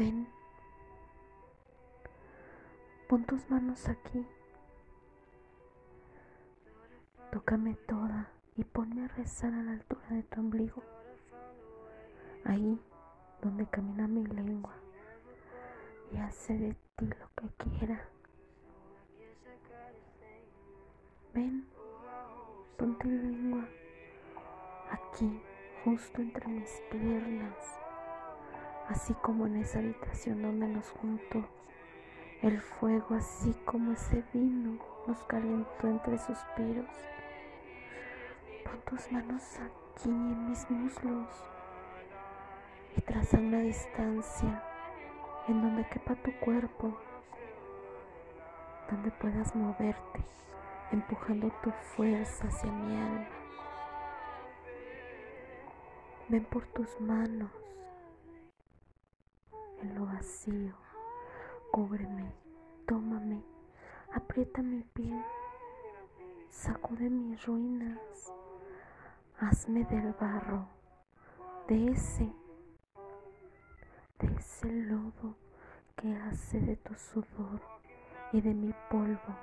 Ven, pon tus manos aquí, tócame toda y ponme a rezar a la altura de tu ombligo, ahí donde camina mi lengua. Y hace de ti lo que quiera. Ven, pon tu lengua aquí, justo entre mis piernas, así como en esa habitación donde nos juntó el fuego, así como ese vino nos calentó entre suspiros. Pon tus manos aquí en mis muslos y traza una distancia en donde quepa tu cuerpo, donde puedas moverte, empujando tu fuerza hacia mi alma. Ven por tus manos vacío, cúbreme, tómame, aprieta mi piel, sacude mis ruinas, hazme del barro, de ese de ese lodo que hace de tu sudor y de mi polvo.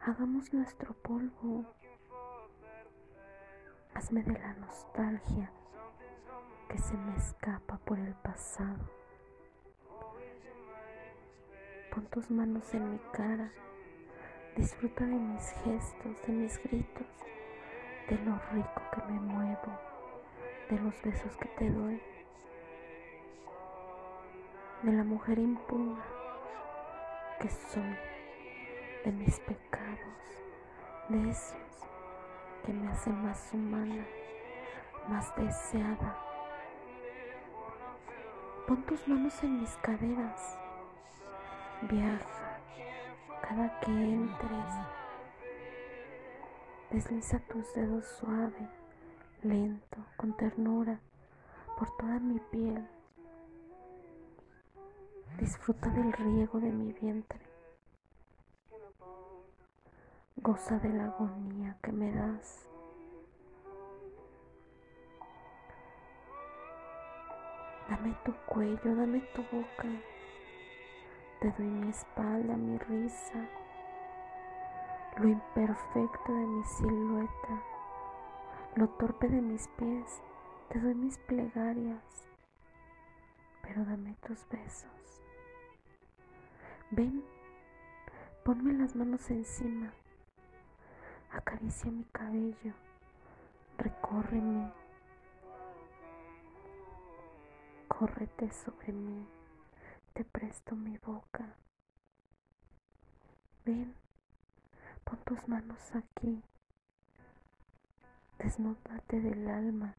Hagamos nuestro polvo. Hazme de la nostalgia que se me escapa por el pasado. Pon tus manos en mi cara. Disfruta de mis gestos, de mis gritos, de lo rico que me muevo, de los besos que te doy de la mujer impura que soy, de mis pecados, de esos que me hacen más humana, más deseada. Pon tus manos en mis caderas, viaja cada que entres, desliza tus dedos suave, lento, con ternura, por toda mi piel Disfruta del riego de mi vientre. Goza de la agonía que me das. Dame tu cuello, dame tu boca. Te doy mi espalda, mi risa, lo imperfecto de mi silueta, lo torpe de mis pies. Te doy mis plegarias, pero dame tus besos. Ven, ponme las manos encima, acaricia mi cabello, recórreme, córrete sobre mí, te presto mi boca. Ven, pon tus manos aquí, desnúdate del alma,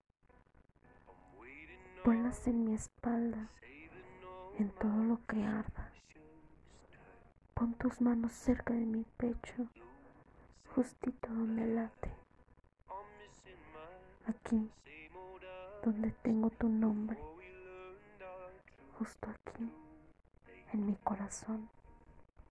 ponlas en mi espalda, en todo lo que arda. Pon tus manos cerca de mi pecho, justito donde late. Aquí, donde tengo tu nombre. Justo aquí, en mi corazón.